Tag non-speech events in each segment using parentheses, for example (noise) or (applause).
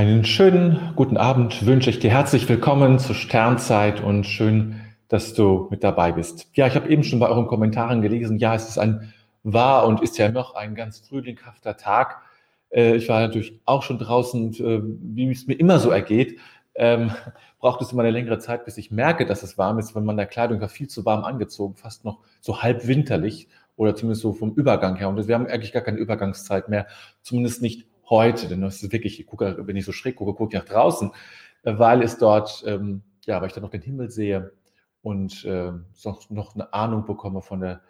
Einen schönen guten Abend wünsche ich dir. Herzlich willkommen zur Sternzeit und schön, dass du mit dabei bist. Ja, ich habe eben schon bei euren Kommentaren gelesen, ja, es ist ein war und ist ja noch ein ganz frühlinghafter Tag. Äh, ich war natürlich auch schon draußen, äh, wie es mir immer so ergeht, ähm, (laughs) braucht es immer eine längere Zeit, bis ich merke, dass es warm ist, wenn man der Kleidung war viel zu warm angezogen, fast noch so halb winterlich oder zumindest so vom Übergang her. Und wir haben eigentlich gar keine Übergangszeit mehr, zumindest nicht heute, denn das ist wirklich, ich gucke, wenn ich so schräg gucke, gucke ich nach draußen, äh, weil es dort, ähm, ja, weil ich da noch den Himmel sehe und äh, noch, noch eine Ahnung bekomme von der,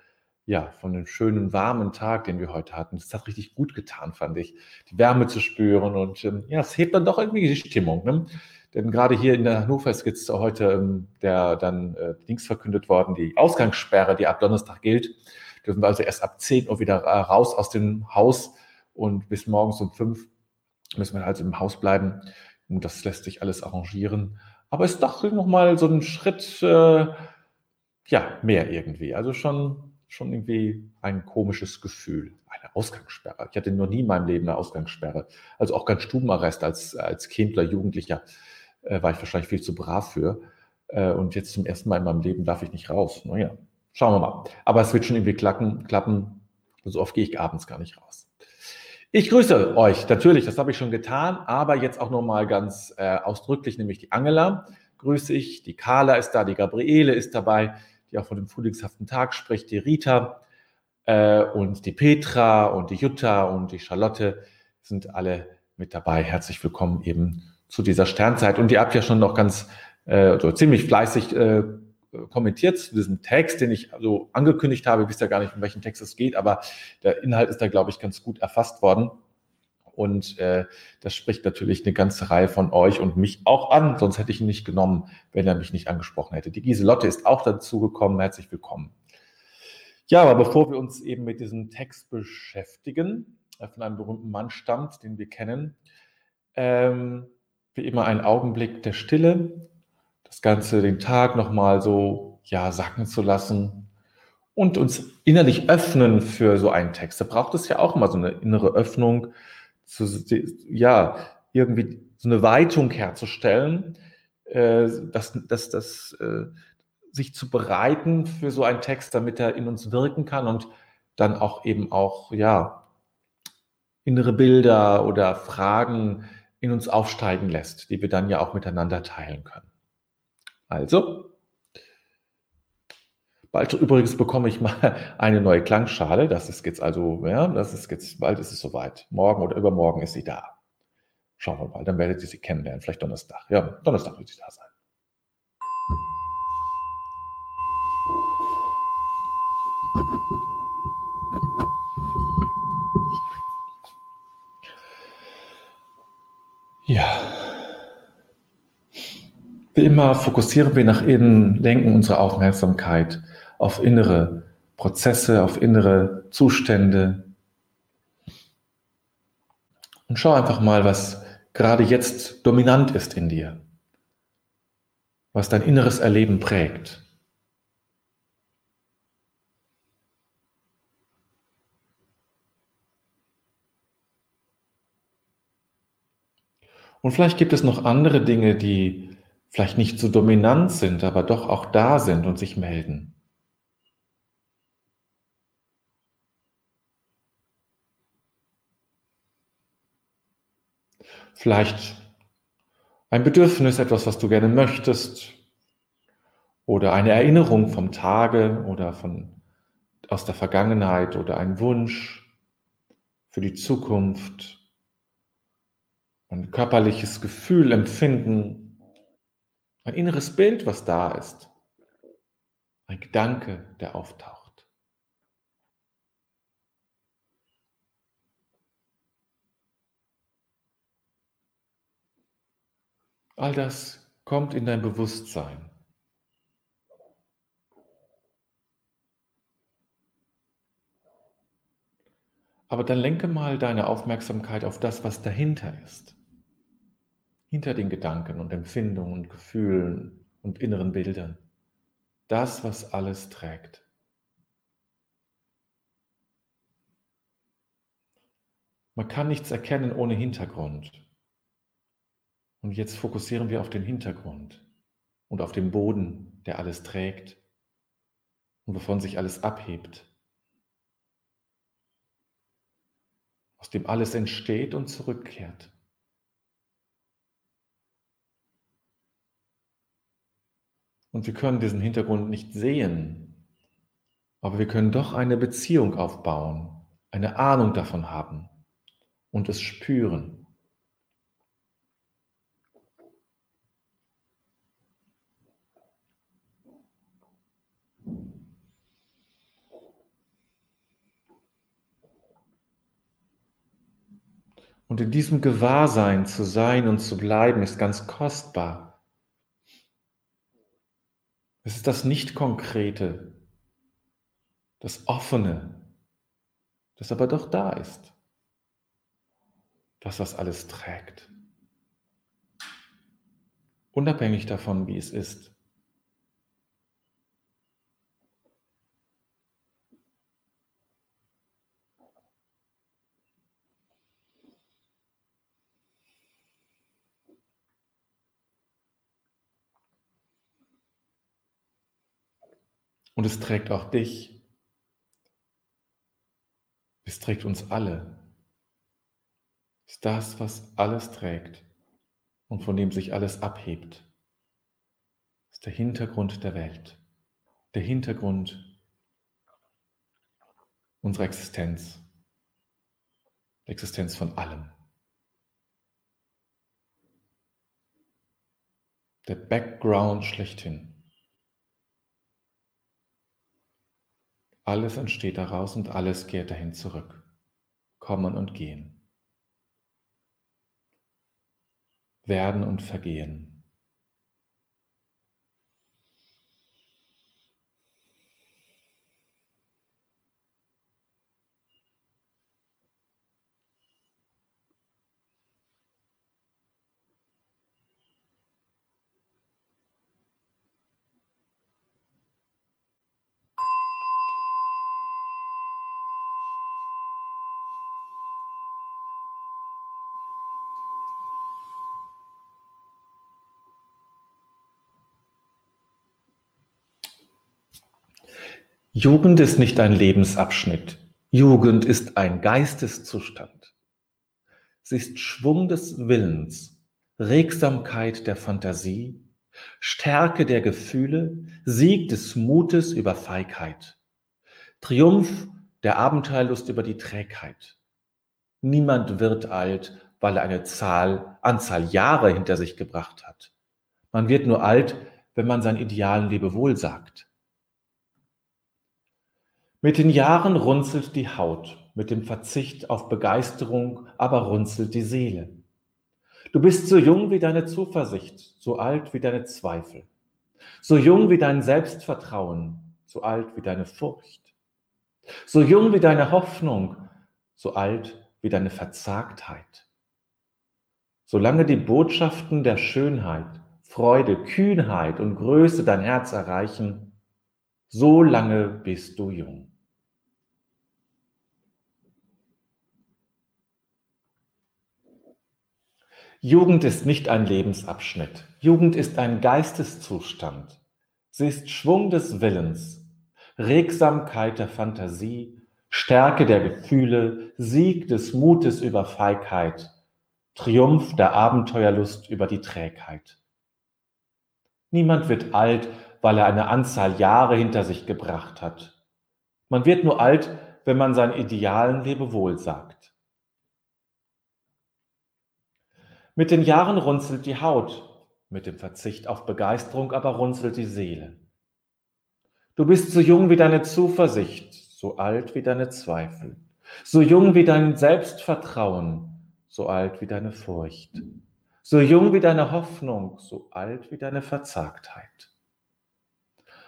ja, von dem schönen, warmen Tag, den wir heute hatten. Das hat richtig gut getan, fand ich, die Wärme zu spüren und ähm, ja, es hebt dann doch irgendwie die Stimmung. Ne? Denn gerade hier in der Hannover ist jetzt heute ähm, der dann äh, links verkündet worden, die Ausgangssperre, die ab Donnerstag gilt. Dürfen wir also erst ab 10 Uhr wieder äh, raus aus dem Haus und bis morgens um fünf müssen wir also im Haus bleiben. Und das lässt sich alles arrangieren. Aber es ist doch nochmal so ein Schritt, äh, ja, mehr irgendwie. Also schon, schon irgendwie ein komisches Gefühl. Eine Ausgangssperre. Ich hatte noch nie in meinem Leben eine Ausgangssperre. Also auch kein Stubenarrest als, als Kind Jugendlicher äh, war ich wahrscheinlich viel zu brav für. Äh, und jetzt zum ersten Mal in meinem Leben darf ich nicht raus. Naja, schauen wir mal. Aber es wird schon irgendwie klappen. klappen. So oft gehe ich abends gar nicht raus. Ich grüße euch, natürlich, das habe ich schon getan, aber jetzt auch nochmal ganz äh, ausdrücklich, nämlich die Angela grüße ich, die Carla ist da, die Gabriele ist dabei, die auch von dem frühlingshaften Tag spricht, die Rita äh, und die Petra und die Jutta und die Charlotte sind alle mit dabei. Herzlich willkommen eben zu dieser Sternzeit. Und ihr habt ja schon noch ganz, äh, oder ziemlich fleißig äh, kommentiert zu diesem Text, den ich so angekündigt habe. Ich wisst ja gar nicht, um welchen Text es geht, aber der Inhalt ist da, glaube ich, ganz gut erfasst worden. Und äh, das spricht natürlich eine ganze Reihe von euch und mich auch an, sonst hätte ich ihn nicht genommen, wenn er mich nicht angesprochen hätte. Die Giselotte ist auch dazu gekommen. Herzlich willkommen. Ja, aber bevor wir uns eben mit diesem Text beschäftigen, der von einem berühmten Mann stammt, den wir kennen, ähm, wie immer ein Augenblick der Stille das Ganze den Tag nochmal so ja, sacken zu lassen und uns innerlich öffnen für so einen Text. Da braucht es ja auch immer so eine innere Öffnung, zu, ja, irgendwie so eine Weitung herzustellen, äh, dass, dass, dass, äh, sich zu bereiten für so einen Text, damit er in uns wirken kann und dann auch eben auch, ja, innere Bilder oder Fragen in uns aufsteigen lässt, die wir dann ja auch miteinander teilen können. Also, bald übrigens bekomme ich mal (laughs) eine neue Klangschale. Das ist jetzt also, ja, das ist jetzt, bald ist es soweit. Morgen oder übermorgen ist sie da. Schauen wir mal, dann werdet ihr sie kennenlernen. Vielleicht Donnerstag. Ja, Donnerstag wird sie da sein. Wie immer fokussieren wir nach innen, lenken unsere Aufmerksamkeit auf innere Prozesse, auf innere Zustände. Und schau einfach mal, was gerade jetzt dominant ist in dir, was dein inneres Erleben prägt. Und vielleicht gibt es noch andere Dinge, die vielleicht nicht so dominant sind, aber doch auch da sind und sich melden. Vielleicht ein Bedürfnis, etwas, was du gerne möchtest, oder eine Erinnerung vom Tage oder von, aus der Vergangenheit oder ein Wunsch für die Zukunft, ein körperliches Gefühl, Empfinden, ein inneres Bild, was da ist. Ein Gedanke, der auftaucht. All das kommt in dein Bewusstsein. Aber dann lenke mal deine Aufmerksamkeit auf das, was dahinter ist hinter den Gedanken und Empfindungen und Gefühlen und inneren Bildern. Das, was alles trägt. Man kann nichts erkennen ohne Hintergrund. Und jetzt fokussieren wir auf den Hintergrund und auf den Boden, der alles trägt und wovon sich alles abhebt, aus dem alles entsteht und zurückkehrt. Und wir können diesen Hintergrund nicht sehen, aber wir können doch eine Beziehung aufbauen, eine Ahnung davon haben und es spüren. Und in diesem Gewahrsein zu sein und zu bleiben, ist ganz kostbar. Es ist das Nicht-Konkrete, das Offene, das aber doch da ist. Das, was alles trägt. Unabhängig davon, wie es ist. Und es trägt auch dich. Es trägt uns alle. Es ist das, was alles trägt und von dem sich alles abhebt. Es ist der Hintergrund der Welt, der Hintergrund unserer Existenz, der Existenz von allem. Der Background schlechthin. Alles entsteht daraus und alles kehrt dahin zurück. Kommen und gehen. Werden und vergehen. Jugend ist nicht ein Lebensabschnitt. Jugend ist ein Geisteszustand. Sie ist Schwung des Willens, Regsamkeit der Fantasie, Stärke der Gefühle, Sieg des Mutes über Feigheit, Triumph der Abenteuerlust über die Trägheit. Niemand wird alt, weil er eine Zahl, Anzahl Jahre hinter sich gebracht hat. Man wird nur alt, wenn man sein idealen Lebewohl sagt. Mit den Jahren runzelt die Haut, mit dem Verzicht auf Begeisterung aber runzelt die Seele. Du bist so jung wie deine Zuversicht, so alt wie deine Zweifel, so jung wie dein Selbstvertrauen, so alt wie deine Furcht, so jung wie deine Hoffnung, so alt wie deine Verzagtheit. Solange die Botschaften der Schönheit, Freude, Kühnheit und Größe dein Herz erreichen, so lange bist du jung. Jugend ist nicht ein Lebensabschnitt. Jugend ist ein Geisteszustand. Sie ist Schwung des Willens, Regsamkeit der Fantasie, Stärke der Gefühle, Sieg des Mutes über Feigheit, Triumph der Abenteuerlust über die Trägheit. Niemand wird alt, weil er eine Anzahl Jahre hinter sich gebracht hat. Man wird nur alt, wenn man seinen Idealen Lebewohl sagt. Mit den Jahren runzelt die Haut, mit dem Verzicht auf Begeisterung aber runzelt die Seele. Du bist so jung wie deine Zuversicht, so alt wie deine Zweifel, so jung wie dein Selbstvertrauen, so alt wie deine Furcht, so jung wie deine Hoffnung, so alt wie deine Verzagtheit.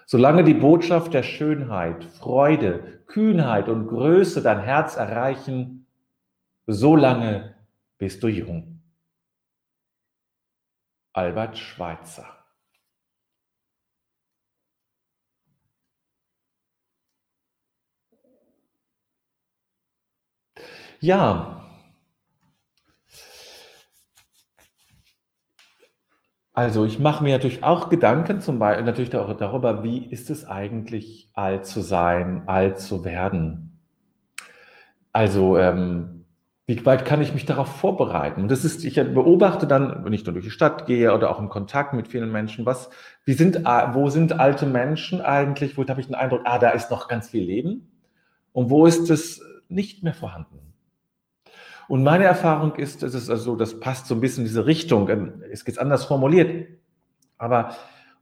Solange die Botschaft der Schönheit, Freude, Kühnheit und Größe dein Herz erreichen, so lange bist du jung. Albert Schweitzer. Ja, Also ich mache mir natürlich auch Gedanken zum Beispiel natürlich darüber, wie ist es eigentlich, alt zu sein, alt zu werden. Also ähm, wie weit kann ich mich darauf vorbereiten? Und das ist, ich beobachte dann, wenn ich nur durch die Stadt gehe oder auch im Kontakt mit vielen Menschen, was, wie sind, wo sind alte Menschen eigentlich? Wo habe ich den Eindruck, ah, da ist noch ganz viel Leben. Und wo ist es nicht mehr vorhanden? Und meine Erfahrung ist, das ist also, das passt so ein bisschen in diese Richtung. Ähm, es geht anders formuliert. Aber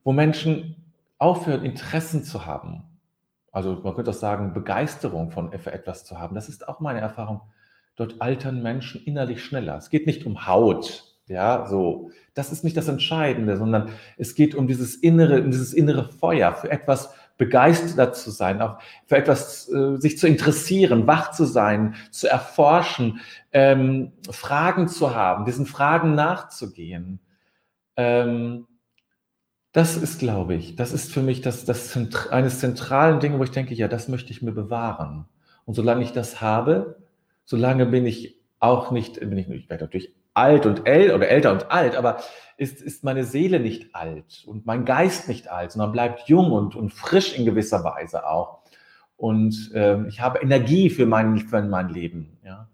wo Menschen aufhören, Interessen zu haben, also man könnte auch sagen, Begeisterung von für etwas zu haben, das ist auch meine Erfahrung dort altern Menschen innerlich schneller. Es geht nicht um Haut, ja, so. Das ist nicht das Entscheidende, sondern es geht um dieses innere, um dieses innere Feuer, für etwas begeistert zu sein, auch für etwas äh, sich zu interessieren, wach zu sein, zu erforschen, ähm, Fragen zu haben, diesen Fragen nachzugehen. Ähm, das ist, glaube ich, das ist für mich das, das eines zentralen Dinge, wo ich denke, ja, das möchte ich mir bewahren. Und solange ich das habe, solange bin ich auch nicht, bin ich, ich werde natürlich alt und äl oder älter und alt, aber ist, ist meine Seele nicht alt und mein Geist nicht alt, sondern bleibt jung und, und frisch in gewisser Weise auch. Und äh, ich habe Energie für mein, für mein Leben. Ja?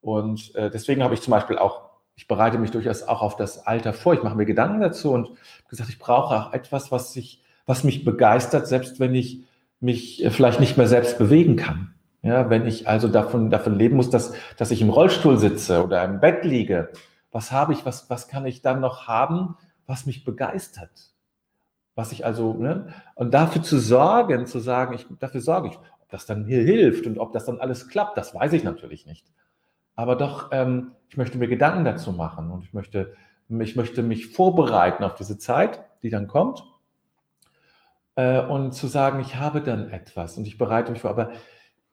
Und äh, deswegen habe ich zum Beispiel auch, ich bereite mich durchaus auch auf das Alter vor. Ich mache mir Gedanken dazu und gesagt, ich brauche auch etwas, was, sich, was mich begeistert, selbst wenn ich mich äh, vielleicht nicht mehr selbst bewegen kann. Ja, wenn ich also davon, davon leben muss, dass, dass ich im Rollstuhl sitze oder im Bett liege, was habe ich, was, was kann ich dann noch haben, was mich begeistert? Was ich also, ne? Und dafür zu sorgen, zu sagen, ich, dafür sorge ich, ob das dann hier hilft und ob das dann alles klappt, das weiß ich natürlich nicht. Aber doch, ähm, ich möchte mir Gedanken dazu machen und ich möchte, ich möchte mich vorbereiten auf diese Zeit, die dann kommt. Äh, und zu sagen, ich habe dann etwas und ich bereite mich vor. Aber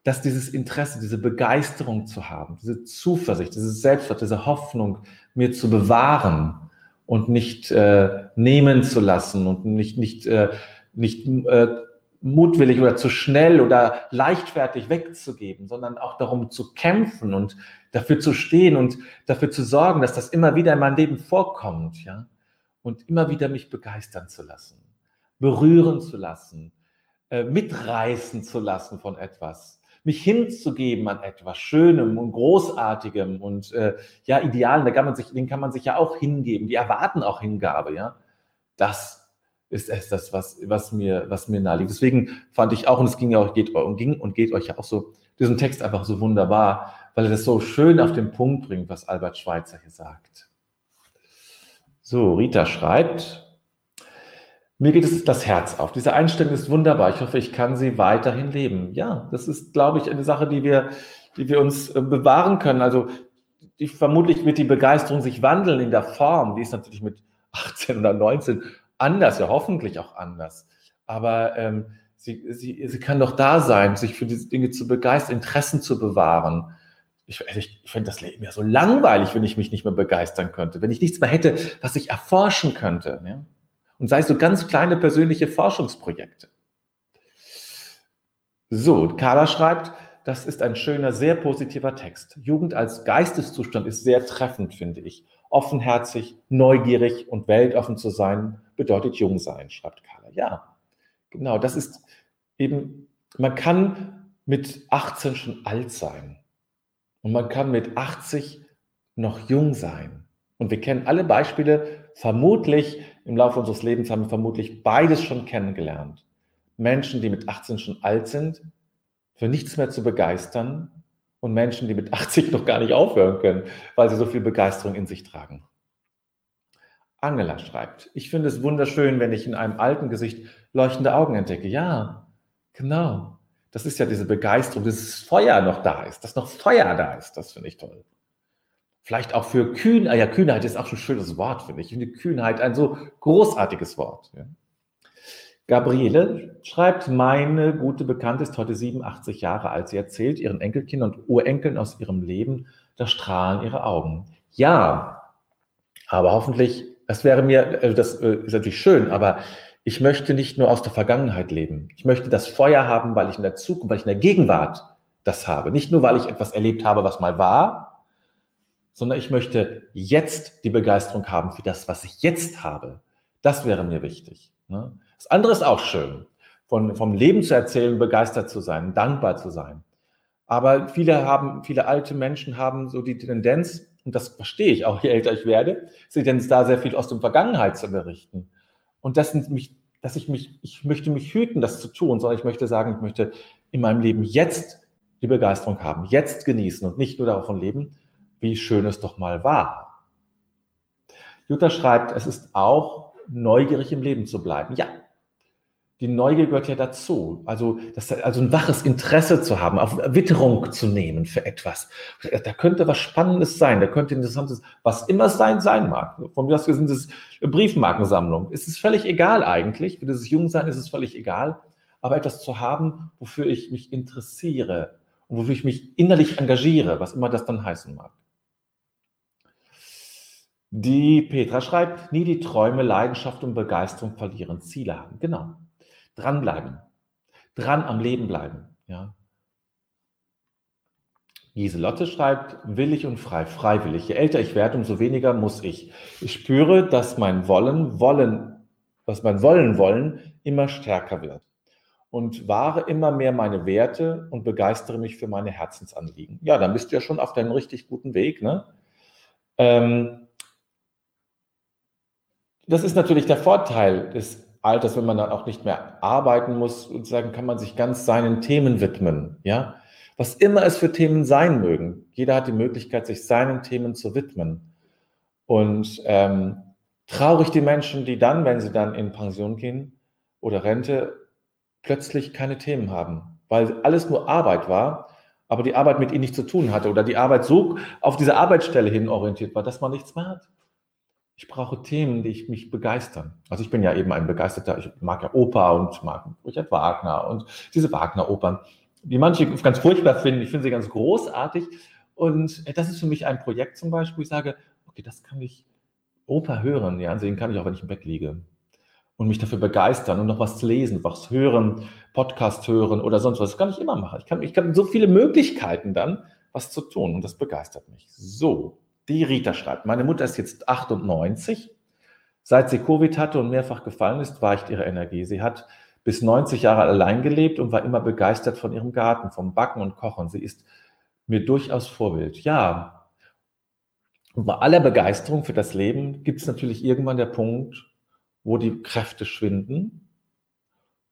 dass dieses Interesse, diese Begeisterung zu haben, diese Zuversicht, dieses Selbstwert, diese Hoffnung mir zu bewahren und nicht äh, nehmen zu lassen und nicht, nicht, äh, nicht äh, mutwillig oder zu schnell oder leichtfertig wegzugeben, sondern auch darum zu kämpfen und dafür zu stehen und dafür zu sorgen, dass das immer wieder in meinem Leben vorkommt, ja, und immer wieder mich begeistern zu lassen, berühren zu lassen, äh, mitreißen zu lassen von etwas mich hinzugeben an etwas Schönem und Großartigem und äh, ja, Idealen, da kann man sich, den kann man sich ja auch hingeben. Die erwarten auch Hingabe, ja. Das ist es, das, was, was mir, was mir naheliegt. Deswegen fand ich auch, und es ging ja auch, geht, und ging und geht euch ja auch so, diesen Text einfach so wunderbar, weil er das so schön auf den Punkt bringt, was Albert Schweitzer hier sagt. So, Rita schreibt, mir geht es das Herz auf. Diese Einstellung ist wunderbar. Ich hoffe, ich kann sie weiterhin leben. Ja, das ist, glaube ich, eine Sache, die wir, die wir uns äh, bewahren können. Also die, vermutlich wird die Begeisterung sich wandeln in der Form. Die ist natürlich mit (laughs) 18 oder 19 anders, ja hoffentlich auch anders. Aber ähm, sie, sie, sie kann doch da sein, sich für diese Dinge zu begeistern, Interessen zu bewahren. Ich, ich, ich finde das Leben ja so langweilig, wenn ich mich nicht mehr begeistern könnte, wenn ich nichts mehr hätte, was ich erforschen könnte. Ja? Und sei es so ganz kleine persönliche Forschungsprojekte. So, Carla schreibt, das ist ein schöner, sehr positiver Text. Jugend als Geisteszustand ist sehr treffend, finde ich. Offenherzig, neugierig und weltoffen zu sein, bedeutet jung sein, schreibt Carla. Ja, genau, das ist eben, man kann mit 18 schon alt sein. Und man kann mit 80 noch jung sein. Und wir kennen alle Beispiele, vermutlich im Laufe unseres Lebens haben wir vermutlich beides schon kennengelernt. Menschen, die mit 18 schon alt sind, für nichts mehr zu begeistern und Menschen, die mit 80 noch gar nicht aufhören können, weil sie so viel Begeisterung in sich tragen. Angela schreibt, ich finde es wunderschön, wenn ich in einem alten Gesicht leuchtende Augen entdecke. Ja, genau. Das ist ja diese Begeisterung, dieses Feuer noch da ist, dass noch Feuer da ist. Das finde ich toll. Vielleicht auch für Kühn, ah ja, Kühnheit ist auch schon ein schönes Wort, finde ich. Ich finde Kühnheit ein so großartiges Wort. Ja. Gabriele schreibt, meine gute Bekannte ist heute 87 Jahre alt. Sie erzählt ihren Enkelkindern und Urenkeln aus ihrem Leben, da strahlen ihre Augen. Ja, aber hoffentlich, das wäre mir, äh, das äh, ist natürlich schön, aber ich möchte nicht nur aus der Vergangenheit leben. Ich möchte das Feuer haben, weil ich in der Zukunft, weil ich in der Gegenwart das habe. Nicht nur, weil ich etwas erlebt habe, was mal war, sondern ich möchte jetzt die Begeisterung haben für das, was ich jetzt habe. Das wäre mir wichtig. Ne? Das andere ist auch schön, von, vom Leben zu erzählen, begeistert zu sein, dankbar zu sein. Aber viele haben, viele alte Menschen haben so die Tendenz, und das verstehe ich auch, je älter ich werde, sie Tendenz da sehr viel aus der Vergangenheit zu berichten. Und das sind mich, dass ich mich, ich möchte mich hüten, das zu tun, sondern ich möchte sagen, ich möchte in meinem Leben jetzt die Begeisterung haben, jetzt genießen und nicht nur davon leben, wie schön es doch mal war. Jutta schreibt, es ist auch neugierig im Leben zu bleiben. Ja, die Neugier gehört ja dazu. Also, das, also ein waches Interesse zu haben, auf Witterung zu nehmen für etwas. Da könnte was Spannendes sein, da könnte interessantes, was immer es sein, sein mag. Von mir aus sind es Briefmarkensammlung. Es ist völlig egal eigentlich. Für dieses Jungsein ist es völlig egal. Aber etwas zu haben, wofür ich mich interessiere und wofür ich mich innerlich engagiere, was immer das dann heißen mag. Die Petra schreibt, nie die Träume, Leidenschaft und Begeisterung verlieren, Ziele haben. Genau. Dranbleiben. Dran am Leben bleiben. Ja. Giselotte schreibt, willig und frei, freiwillig. Je älter ich werde, umso weniger muss ich. Ich spüre, dass mein Wollen, Wollen, was mein Wollen, Wollen immer stärker wird. Und wahre immer mehr meine Werte und begeistere mich für meine Herzensanliegen. Ja, dann bist du ja schon auf deinem richtig guten Weg. Ne? Ähm, das ist natürlich der Vorteil des Alters, wenn man dann auch nicht mehr arbeiten muss, sozusagen kann man sich ganz seinen Themen widmen, ja. Was immer es für Themen sein mögen. Jeder hat die Möglichkeit, sich seinen Themen zu widmen. Und ähm, traurig die Menschen, die dann, wenn sie dann in Pension gehen oder Rente, plötzlich keine Themen haben, weil alles nur Arbeit war, aber die Arbeit mit ihnen nichts zu tun hatte oder die Arbeit so auf diese Arbeitsstelle hin orientiert war, dass man nichts mehr hat ich brauche Themen, die ich mich begeistern. Also ich bin ja eben ein begeisterter, ich mag ja Oper und mag Richard Wagner und diese Wagner-Opern, die manche ganz furchtbar finden. Ich finde sie ganz großartig. Und das ist für mich ein Projekt zum Beispiel, wo ich sage, okay, das kann ich Oper hören, ja, sehen kann ich auch, wenn ich im Bett liege. Und mich dafür begeistern und noch was lesen, was hören, Podcast hören oder sonst was. Das kann ich immer machen. Ich kann, ich kann so viele Möglichkeiten dann, was zu tun. Und das begeistert mich. So, die Rita schreibt, meine Mutter ist jetzt 98. Seit sie Covid hatte und mehrfach gefallen ist, weicht ihre Energie. Sie hat bis 90 Jahre allein gelebt und war immer begeistert von ihrem Garten, vom Backen und Kochen. Sie ist mir durchaus Vorbild. Ja, und bei aller Begeisterung für das Leben gibt es natürlich irgendwann der Punkt, wo die Kräfte schwinden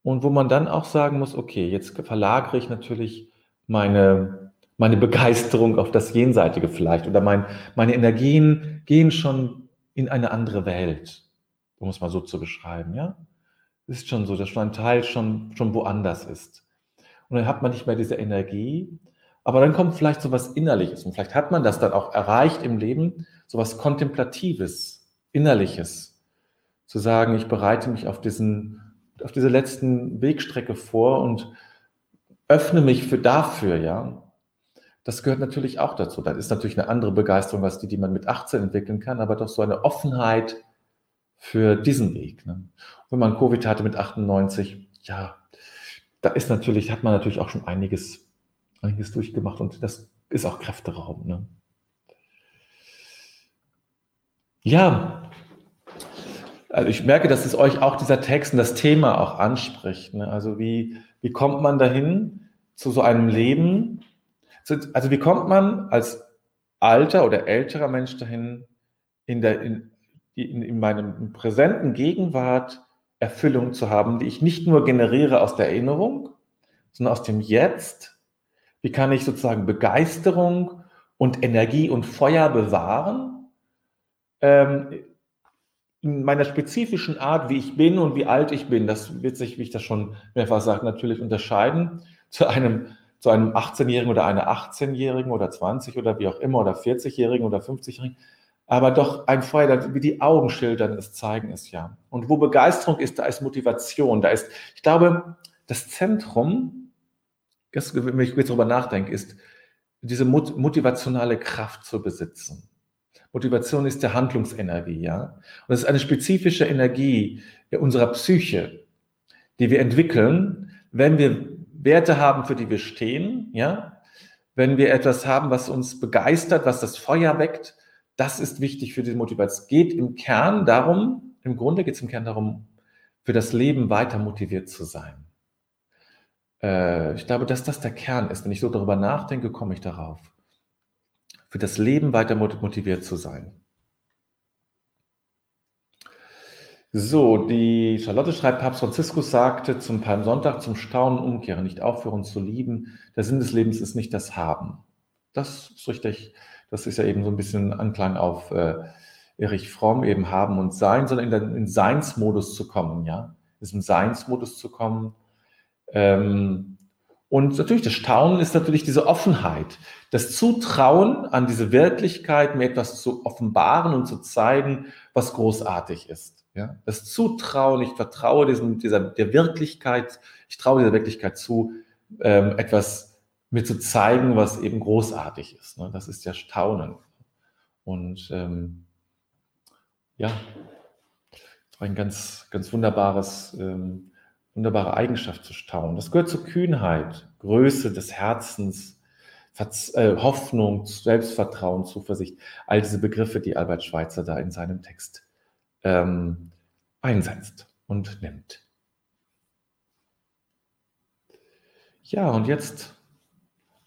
und wo man dann auch sagen muss, okay, jetzt verlagere ich natürlich meine meine Begeisterung auf das Jenseitige vielleicht oder mein, meine Energien gehen schon in eine andere Welt, um es mal so zu beschreiben, ja. Ist schon so, dass schon ein Teil schon, schon woanders ist. Und dann hat man nicht mehr diese Energie, aber dann kommt vielleicht so was Innerliches und vielleicht hat man das dann auch erreicht im Leben, so was Kontemplatives, Innerliches, zu sagen, ich bereite mich auf diesen, auf diese letzten Wegstrecke vor und öffne mich für dafür, ja, das gehört natürlich auch dazu. Das ist natürlich eine andere Begeisterung als die, die man mit 18 entwickeln kann, aber doch so eine Offenheit für diesen Weg. Ne? Wenn man Covid hatte mit 98, ja, da ist natürlich, hat man natürlich auch schon einiges, einiges durchgemacht und das ist auch Kräfteraum. Ne? Ja, also ich merke, dass es euch auch dieser Text und das Thema auch anspricht. Ne? Also wie, wie kommt man dahin zu so einem Leben, also wie kommt man als alter oder älterer Mensch dahin, in, der, in, in, in meinem präsenten Gegenwart Erfüllung zu haben, die ich nicht nur generiere aus der Erinnerung, sondern aus dem Jetzt? Wie kann ich sozusagen Begeisterung und Energie und Feuer bewahren? Ähm, in meiner spezifischen Art, wie ich bin und wie alt ich bin, das wird sich, wie ich das schon mehrfach sage, natürlich unterscheiden zu einem zu einem 18-Jährigen oder einer 18-Jährigen oder 20 oder wie auch immer oder 40-Jährigen oder 50-Jährigen, aber doch ein Feuer, wie die Augen schildern, es zeigen es ja. Und wo Begeisterung ist, da ist Motivation, da ist, ich glaube, das Zentrum, das, wenn ich jetzt darüber nachdenke, ist, diese motivationale Kraft zu besitzen. Motivation ist der Handlungsenergie, ja. Und es ist eine spezifische Energie unserer Psyche, die wir entwickeln, wenn wir Werte haben, für die wir stehen, ja, wenn wir etwas haben, was uns begeistert, was das Feuer weckt, das ist wichtig für die Motivation. Es geht im Kern darum, im Grunde geht es im Kern darum, für das Leben weiter motiviert zu sein. Äh, ich glaube, dass das der Kern ist. Wenn ich so darüber nachdenke, komme ich darauf. Für das Leben weiter motiviert zu sein. So, die Charlotte schreibt, Papst Franziskus sagte zum Palmsonntag, zum Staunen umkehren, nicht aufhören zu lieben. Der Sinn des Lebens ist nicht das Haben. Das ist richtig. Das ist ja eben so ein bisschen Anklang auf äh, Erich Fromm, eben Haben und Sein, sondern in den in Seinsmodus zu kommen, ja. Ist im Seinsmodus zu kommen. Ähm, und natürlich, das Staunen ist natürlich diese Offenheit, das Zutrauen an diese Wirklichkeit, mir etwas zu offenbaren und zu zeigen, was großartig ist. Ja, das Zutrauen, ich vertraue diesem, dieser, der Wirklichkeit, ich traue dieser Wirklichkeit zu, ähm, etwas mir zu zeigen, was eben großartig ist. Ne? Das ist ja Staunen. Und ähm, ja, ein ganz, ganz wunderbares, ähm, wunderbare Eigenschaft zu staunen. Das gehört zur Kühnheit, Größe des Herzens, Verz äh, Hoffnung, Selbstvertrauen, Zuversicht, all diese Begriffe, die Albert Schweitzer da in seinem Text ähm, einsetzt und nimmt. Ja, und jetzt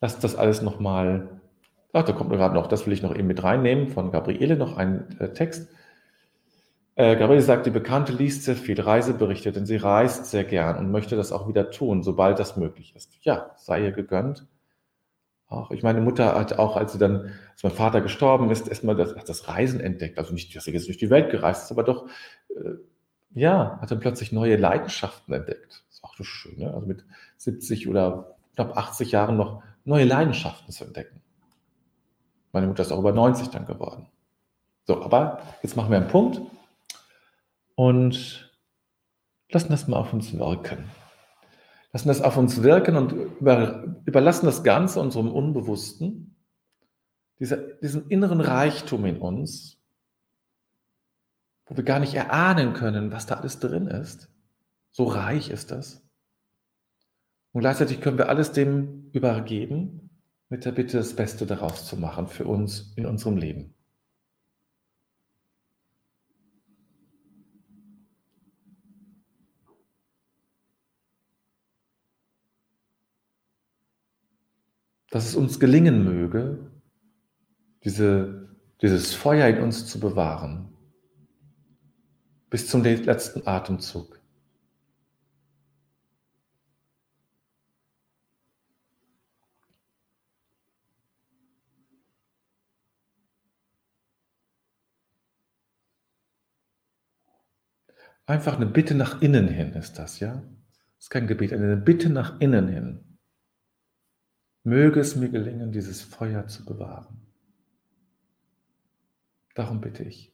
lasst das alles nochmal, ach, da kommt gerade noch, das will ich noch eben mit reinnehmen, von Gabriele noch ein äh, Text. Äh, Gabriele sagt, die Bekannte liest sehr viel Reiseberichte, denn sie reist sehr gern und möchte das auch wieder tun, sobald das möglich ist. Ja, sei ihr gegönnt. Auch ich meine Mutter hat auch, als sie dann, als mein Vater gestorben ist, erstmal das, das Reisen entdeckt. Also nicht, dass sie jetzt durch die Welt gereist ist, aber doch, äh, ja, hat dann plötzlich neue Leidenschaften entdeckt. Das ist auch so schön, ne? Also mit 70 oder knapp 80 Jahren noch neue Leidenschaften zu entdecken. Meine Mutter ist auch über 90 dann geworden. So, aber jetzt machen wir einen Punkt und lassen das mal auf uns wirken lassen das auf uns wirken und über, überlassen das Ganze unserem Unbewussten, dieser, diesen inneren Reichtum in uns, wo wir gar nicht erahnen können, was da alles drin ist. So reich ist das. Und gleichzeitig können wir alles dem übergeben, mit der Bitte, das Beste daraus zu machen für uns in unserem Leben. Dass es uns gelingen möge, diese, dieses Feuer in uns zu bewahren, bis zum letzten Atemzug. Einfach eine Bitte nach innen hin ist das, ja? Das ist kein Gebet, eine Bitte nach innen hin. Möge es mir gelingen, dieses Feuer zu bewahren. Darum bitte ich.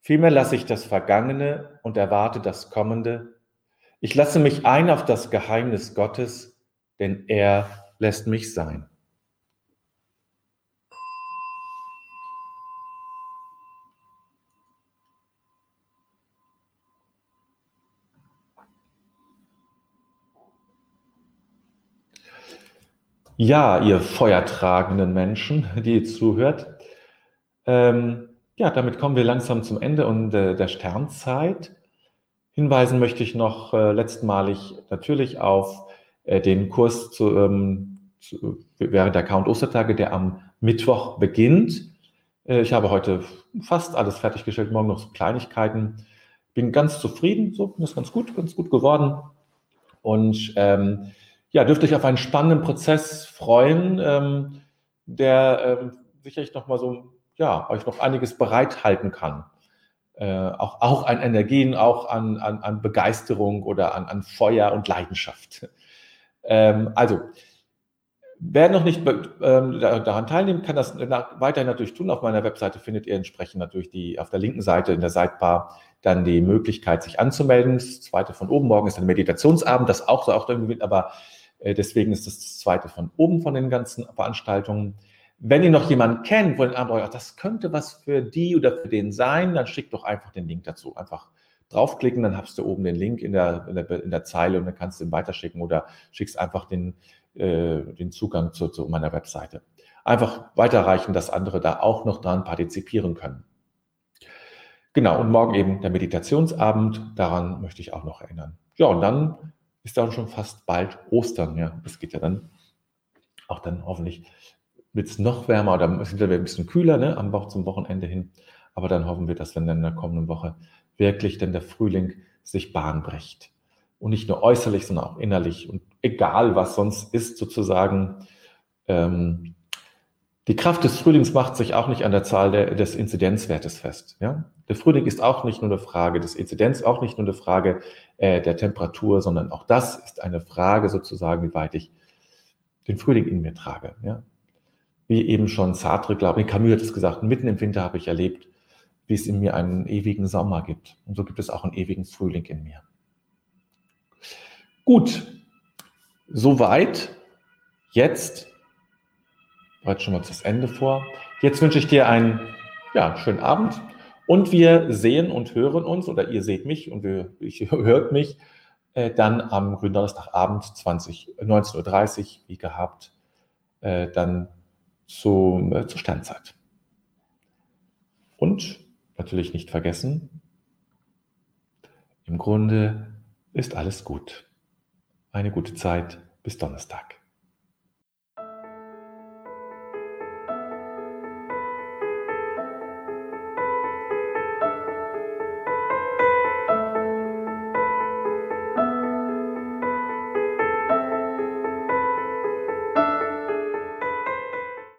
Vielmehr lasse ich das Vergangene und erwarte das Kommende. Ich lasse mich ein auf das Geheimnis Gottes, denn er lässt mich sein. Ja, ihr feuertragenden Menschen, die ihr zuhört. Ähm, ja, damit kommen wir langsam zum Ende und äh, der Sternzeit. Hinweisen möchte ich noch äh, letztmalig natürlich auf äh, den Kurs zu, ähm, zu, während der Count Ostertage, der am Mittwoch beginnt. Äh, ich habe heute fast alles fertiggestellt, morgen noch so Kleinigkeiten. Bin ganz zufrieden, so ist ganz gut, ganz gut geworden. Und ähm, ja, dürft euch auf einen spannenden Prozess freuen, ähm, der ähm, sicherlich noch mal so, ja, euch noch einiges bereithalten kann. Äh, auch, auch an Energien, auch an, an, an Begeisterung oder an, an Feuer und Leidenschaft. Ähm, also, wer noch nicht ähm, daran teilnimmt, kann das weiterhin natürlich tun. Auf meiner Webseite findet ihr entsprechend natürlich die, auf der linken Seite in der Sidebar dann die Möglichkeit, sich anzumelden. Das zweite von oben morgen ist ein Meditationsabend, das auch so auch irgendwie, aber äh, deswegen ist das das zweite von oben von den ganzen Veranstaltungen. Wenn ihr noch jemanden kennt, wo ihr aber das könnte was für die oder für den sein, dann schickt doch einfach den Link dazu. Einfach draufklicken, dann hast du oben den Link in der, in der, in der Zeile und dann kannst du ihn weiterschicken oder schickst einfach den, äh, den Zugang zu, zu meiner Webseite. Einfach weiterreichen, dass andere da auch noch dran partizipieren können. Genau, und morgen eben der Meditationsabend, daran möchte ich auch noch erinnern. Ja, und dann ist dann schon fast bald Ostern. Ja, das geht ja dann auch dann hoffentlich wird es noch wärmer oder es wird ein bisschen kühler ne, am Woche zum Wochenende hin. Aber dann hoffen wir, dass wenn dann in der kommenden Woche wirklich dann der Frühling sich Bahn bricht. Und nicht nur äußerlich, sondern auch innerlich. Und egal, was sonst ist, sozusagen, ähm, die Kraft des Frühlings macht sich auch nicht an der Zahl der, des Inzidenzwertes fest. Ja? Der Frühling ist auch nicht nur eine Frage des Inzidenz, auch nicht nur eine Frage äh, der Temperatur, sondern auch das ist eine Frage sozusagen, wie weit ich den Frühling in mir trage. Ja? Wie eben schon Sartre, glaube ich, Camus hat es gesagt, mitten im Winter habe ich erlebt, wie es in mir einen ewigen Sommer gibt. Und so gibt es auch einen ewigen Frühling in mir. Gut, soweit. Jetzt bereits schon mal das Ende vor. Jetzt wünsche ich dir einen ja, schönen Abend und wir sehen und hören uns oder ihr seht mich und wir, ich, (laughs) hört mich äh, dann am Gründonnerstagabend 20, 19.30 Uhr, wie gehabt, äh, dann zu, äh, zur Sternzeit. Und natürlich nicht vergessen, im Grunde ist alles gut. Eine gute Zeit bis Donnerstag.